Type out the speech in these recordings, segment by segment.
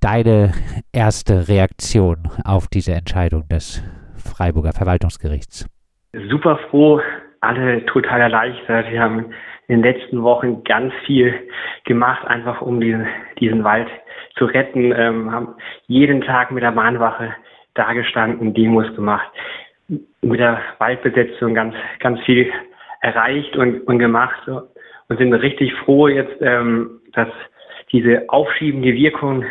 deine erste Reaktion auf diese Entscheidung des Freiburger Verwaltungsgerichts? Super froh, alle total erleichtert. Wir haben in den letzten Wochen ganz viel gemacht, einfach um diesen, diesen Wald zu retten, ähm, haben jeden Tag mit der Mahnwache dagestanden, Demos gemacht, mit der Waldbesetzung ganz, ganz viel erreicht und, und gemacht und sind richtig froh jetzt, ähm, dass diese aufschiebende Wirkung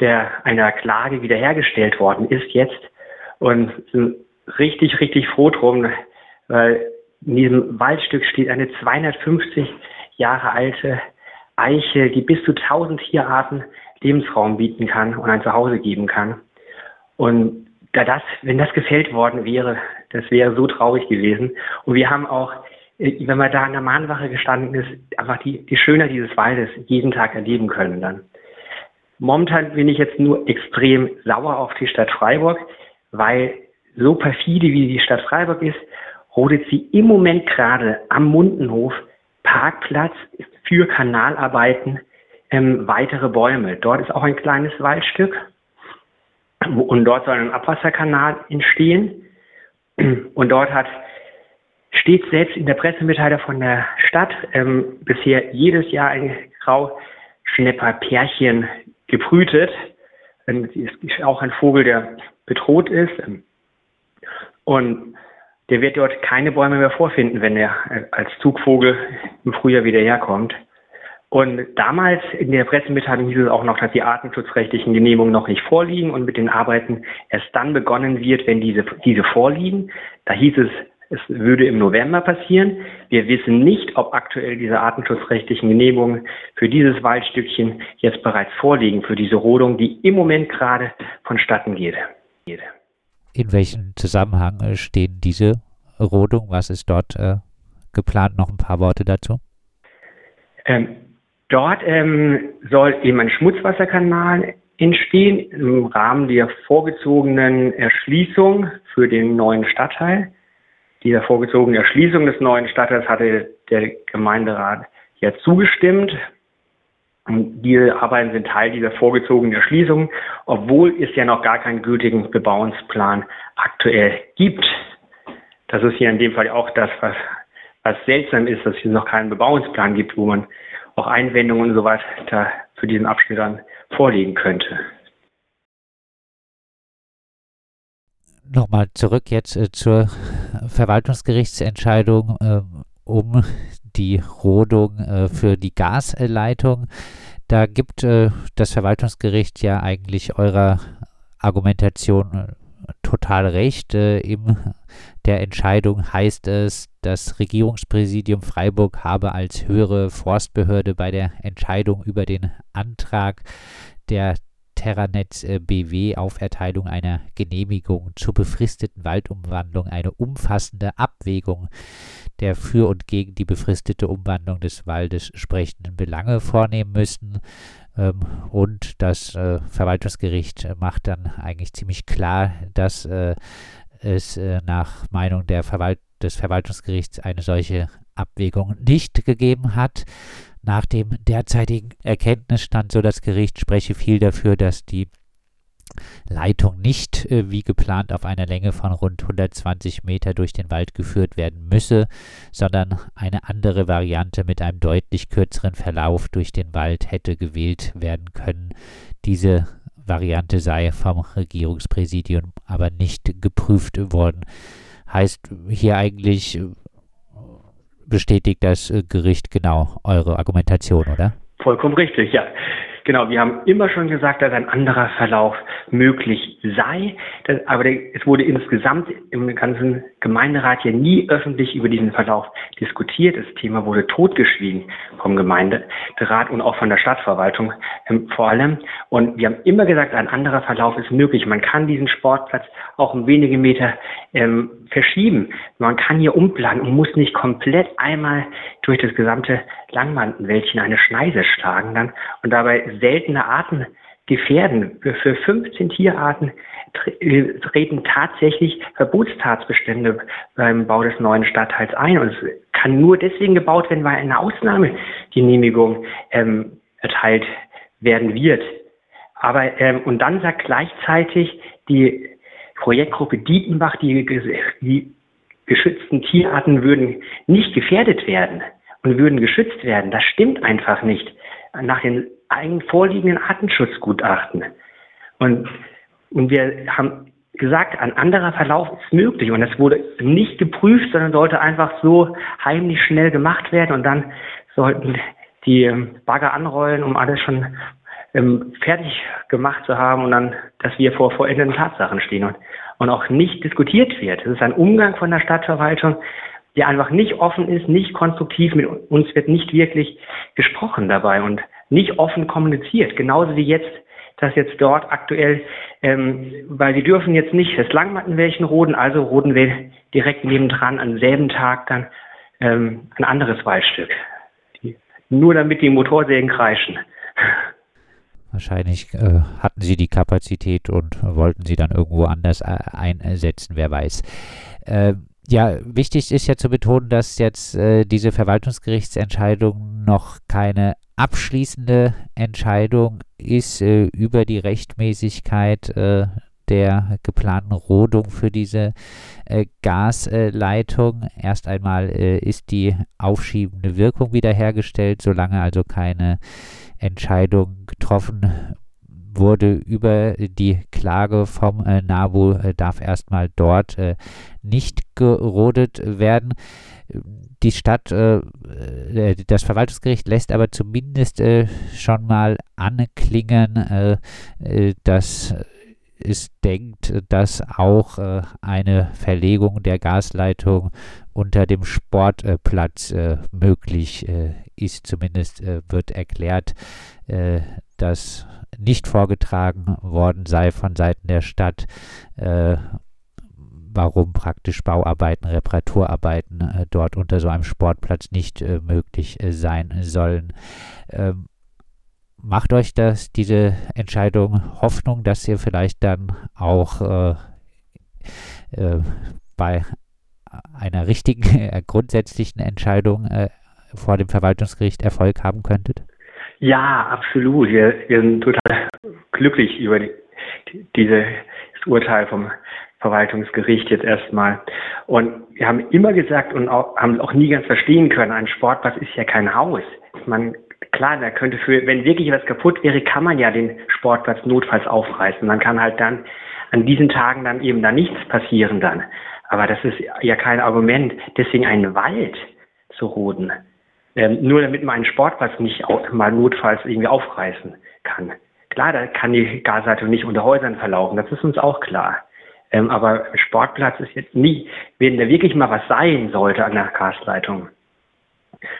der einer Klage wiederhergestellt worden ist jetzt und sind richtig, richtig froh drum, weil in diesem Waldstück steht eine 250 Jahre alte Eiche, die bis zu 1000 Tierarten Lebensraum bieten kann und ein Zuhause geben kann. Und da das, wenn das gefällt worden wäre, das wäre so traurig gewesen. Und wir haben auch, äh, wenn man da an der Mahnwache gestanden ist, einfach die, die Schönheit dieses Waldes jeden Tag erleben können dann. Momentan bin ich jetzt nur extrem sauer auf die Stadt Freiburg, weil so perfide wie die Stadt Freiburg ist, rodet sie im Moment gerade am Mundenhof Parkplatz für Kanalarbeiten ähm, weitere Bäume. Dort ist auch ein kleines Waldstück und dort soll ein Abwasserkanal entstehen. Und dort hat steht selbst in der Pressemitteilung von der Stadt ähm, bisher jedes Jahr ein Grauschnepperpärchen gebrütet. Ähm, ist auch ein Vogel, der bedroht ist. Und der wird dort keine Bäume mehr vorfinden, wenn er als Zugvogel im Frühjahr wieder herkommt. Und damals in der Pressemitteilung hieß es auch noch, dass die artenschutzrechtlichen Genehmigungen noch nicht vorliegen und mit den Arbeiten erst dann begonnen wird, wenn diese, diese vorliegen. Da hieß es, es würde im November passieren. Wir wissen nicht, ob aktuell diese artenschutzrechtlichen Genehmigungen für dieses Waldstückchen jetzt bereits vorliegen, für diese Rodung, die im Moment gerade vonstatten geht. In welchem Zusammenhang äh, stehen diese Rodung? Was ist dort äh, geplant? Noch ein paar Worte dazu. Ähm, Dort ähm, soll eben ein Schmutzwasserkanal entstehen im Rahmen der vorgezogenen Erschließung für den neuen Stadtteil. Dieser vorgezogenen Erschließung des neuen Stadtteils hatte der Gemeinderat ja zugestimmt. Diese Arbeiten sind Teil dieser vorgezogenen Erschließung, obwohl es ja noch gar keinen gültigen Bebauungsplan aktuell gibt. Das ist hier in dem Fall auch das, was, was seltsam ist, dass es noch keinen Bebauungsplan gibt, wo man auch Einwendungen und so weiter für diesen Abschnitt dann vorlegen könnte. Nochmal zurück jetzt äh, zur Verwaltungsgerichtsentscheidung äh, um die Rodung äh, für die Gasleitung. Da gibt äh, das Verwaltungsgericht ja eigentlich eurer Argumentation äh, total recht. Äh, in der Entscheidung heißt es, das Regierungspräsidium Freiburg habe als höhere Forstbehörde bei der Entscheidung über den Antrag der Terranetz äh, BW auf Erteilung einer Genehmigung zur befristeten Waldumwandlung eine umfassende Abwägung der für und gegen die befristete Umwandlung des Waldes sprechenden Belange vornehmen müssen. Ähm, und das äh, Verwaltungsgericht macht dann eigentlich ziemlich klar, dass äh, es nach Meinung Verwalt des Verwaltungsgerichts eine solche Abwägung nicht gegeben hat. Nach dem derzeitigen Erkenntnisstand, so das Gericht, spreche viel dafür, dass die Leitung nicht äh, wie geplant auf einer Länge von rund 120 Meter durch den Wald geführt werden müsse, sondern eine andere Variante mit einem deutlich kürzeren Verlauf durch den Wald hätte gewählt werden können. Diese Variante sei vom Regierungspräsidium aber nicht geprüft worden. Heißt hier eigentlich, äh, bestätigt das äh, Gericht genau eure Argumentation, oder? Vollkommen richtig, ja. Genau, wir haben immer schon gesagt, dass ein anderer Verlauf möglich sei, aber es wurde insgesamt im ganzen Gemeinderat ja nie öffentlich über diesen Verlauf diskutiert. Das Thema wurde totgeschwiegen vom Gemeinderat und auch von der Stadtverwaltung ähm, vor allem. Und wir haben immer gesagt, ein anderer Verlauf ist möglich. Man kann diesen Sportplatz auch um wenige Meter ähm, verschieben. Man kann hier umplanen und muss nicht komplett einmal durch das gesamte Langmantenwäldchen eine Schneise schlagen dann und dabei seltene Arten gefährden. Für 15 Tierarten treten tatsächlich Verbotstatsbestände beim Bau des neuen Stadtteils ein. Und es kann nur deswegen gebaut werden, weil eine Ausnahmegenehmigung ähm, erteilt werden wird. Aber ähm, und dann sagt gleichzeitig die Projektgruppe Dietenbach, die, die geschützten Tierarten würden nicht gefährdet werden und würden geschützt werden. Das stimmt einfach nicht nach den vorliegenden Artenschutzgutachten. Und, und wir haben gesagt, ein anderer Verlauf ist möglich und es wurde nicht geprüft, sondern sollte einfach so heimlich schnell gemacht werden und dann sollten die ähm, Bagger anrollen, um alles schon ähm, fertig gemacht zu haben und dann, dass wir vor vollendeten Tatsachen stehen und, und auch nicht diskutiert wird. Es ist ein Umgang von der Stadtverwaltung, der einfach nicht offen ist, nicht konstruktiv, mit uns wird nicht wirklich gesprochen dabei und nicht offen kommuniziert. Genauso wie jetzt, dass jetzt dort aktuell, ähm, weil wir dürfen jetzt nicht das Langmattenwäldchen roden, also roden wir direkt nebendran am selben Tag dann ähm, ein anderes Waldstück. Die, nur damit die Motorsägen kreischen. Wahrscheinlich äh, hatten sie die Kapazität und wollten sie dann irgendwo anders äh, einsetzen, wer weiß. Äh, ja, wichtig ist ja zu betonen, dass jetzt äh, diese Verwaltungsgerichtsentscheidung noch keine abschließende Entscheidung ist äh, über die Rechtmäßigkeit äh, der geplanten Rodung für diese äh, Gasleitung. Erst einmal äh, ist die aufschiebende Wirkung wiederhergestellt, solange also keine Entscheidung getroffen wurde über die Klage vom äh, NABU, äh, darf erstmal dort äh, nicht gerodet werden. Die Stadt, äh, äh, das Verwaltungsgericht lässt aber zumindest äh, schon mal anklingen, dass es denkt, dass auch eine Verlegung der Gasleitung unter dem Sportplatz möglich ist. Zumindest wird erklärt, dass nicht vorgetragen worden sei von Seiten der Stadt, äh, warum praktisch Bauarbeiten, Reparaturarbeiten äh, dort unter so einem Sportplatz nicht äh, möglich äh, sein sollen. Ähm, macht euch das, diese Entscheidung Hoffnung, dass ihr vielleicht dann auch äh, äh, bei einer richtigen, grundsätzlichen Entscheidung vor dem Verwaltungsgericht Erfolg haben könntet? Ja, absolut. Wir, wir sind total glücklich über die, dieses Urteil vom Verwaltungsgericht jetzt erstmal. Und wir haben immer gesagt und auch, haben auch nie ganz verstehen können, ein Sportplatz ist ja kein Haus. Man, klar, da könnte für, wenn wirklich was kaputt wäre, kann man ja den Sportplatz notfalls aufreißen. Man kann halt dann an diesen Tagen dann eben da nichts passieren dann. Aber das ist ja kein Argument. Deswegen einen Wald zu roden, ähm, nur damit man einen Sportplatz nicht auch, mal notfalls irgendwie aufreißen kann. Klar, da kann die Gasleitung nicht unter Häusern verlaufen, das ist uns auch klar. Ähm, aber Sportplatz ist jetzt nie, wenn da wirklich mal was sein sollte an der Gasleitung.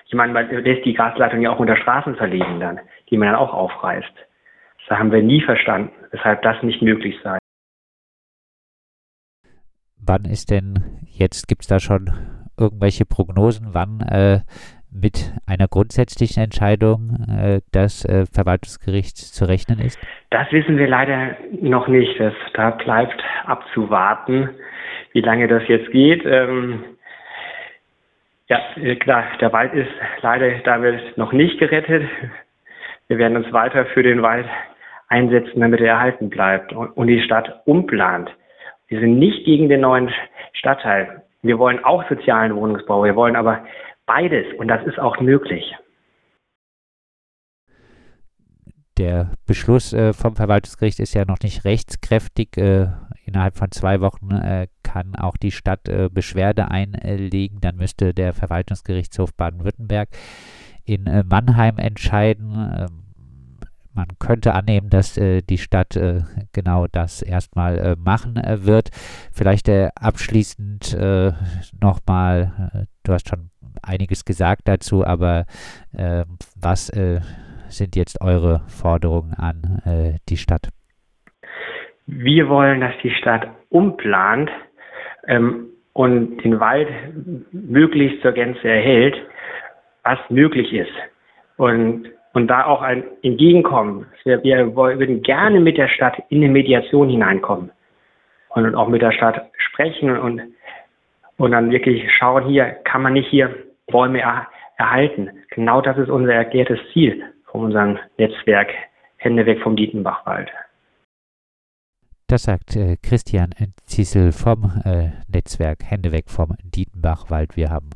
Ich meine, man lässt die Gasleitung ja auch unter Straßen verlegen dann, die man dann auch aufreißt. Das haben wir nie verstanden, weshalb das nicht möglich sei. Wann ist denn, jetzt gibt es da schon irgendwelche Prognosen, wann äh, mit einer grundsätzlichen Entscheidung äh, des äh, Verwaltungsgerichts zu rechnen ist? Das wissen wir leider noch nicht. Das, da bleibt abzuwarten, wie lange das jetzt geht. Ähm, ja, äh, klar, der Wald ist leider damit noch nicht gerettet. Wir werden uns weiter für den Wald einsetzen, damit er erhalten bleibt und, und die Stadt umplant. Wir sind nicht gegen den neuen Stadtteil. Wir wollen auch sozialen Wohnungsbau. Wir wollen aber Beides und das ist auch möglich. Der Beschluss äh, vom Verwaltungsgericht ist ja noch nicht rechtskräftig. Äh, innerhalb von zwei Wochen äh, kann auch die Stadt äh, Beschwerde einlegen. Dann müsste der Verwaltungsgerichtshof Baden-Württemberg in äh, Mannheim entscheiden. Man könnte annehmen, dass äh, die Stadt äh, genau das erstmal äh, machen äh, wird. Vielleicht äh, abschließend äh, nochmal, du hast schon einiges gesagt dazu, aber ähm, was sind jetzt eure Forderungen an die Stadt? Wir wollen, dass die Stadt umplant ähm, und den Wald möglichst zur Gänze erhält, was möglich ist. Und und da auch ein Entgegenkommen. Wir, wir würden gerne mit der Stadt in eine Mediation hineinkommen und auch mit der Stadt sprechen und, und dann wirklich schauen, hier kann man nicht hier Bäume er, erhalten. Genau das ist unser erklärtes Ziel von unserem Netzwerk Hände weg vom Dietenbachwald. Das sagt äh, Christian Ziesel vom äh, Netzwerk Hände weg vom Dietenbachwald. Wir haben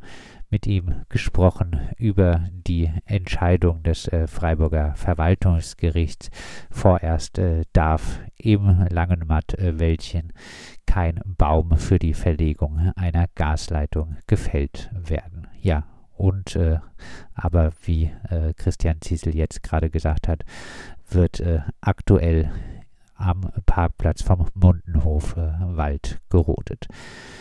mit ihm gesprochen über die Entscheidung des äh, Freiburger Verwaltungsgerichts. Vorerst äh, darf im Langenmatt-Wäldchen kein Baum für die Verlegung einer Gasleitung gefällt werden. Ja, und äh, aber wie äh, Christian Ziesel jetzt gerade gesagt hat, wird äh, aktuell am Parkplatz vom Mundenhof äh, Wald gerodet.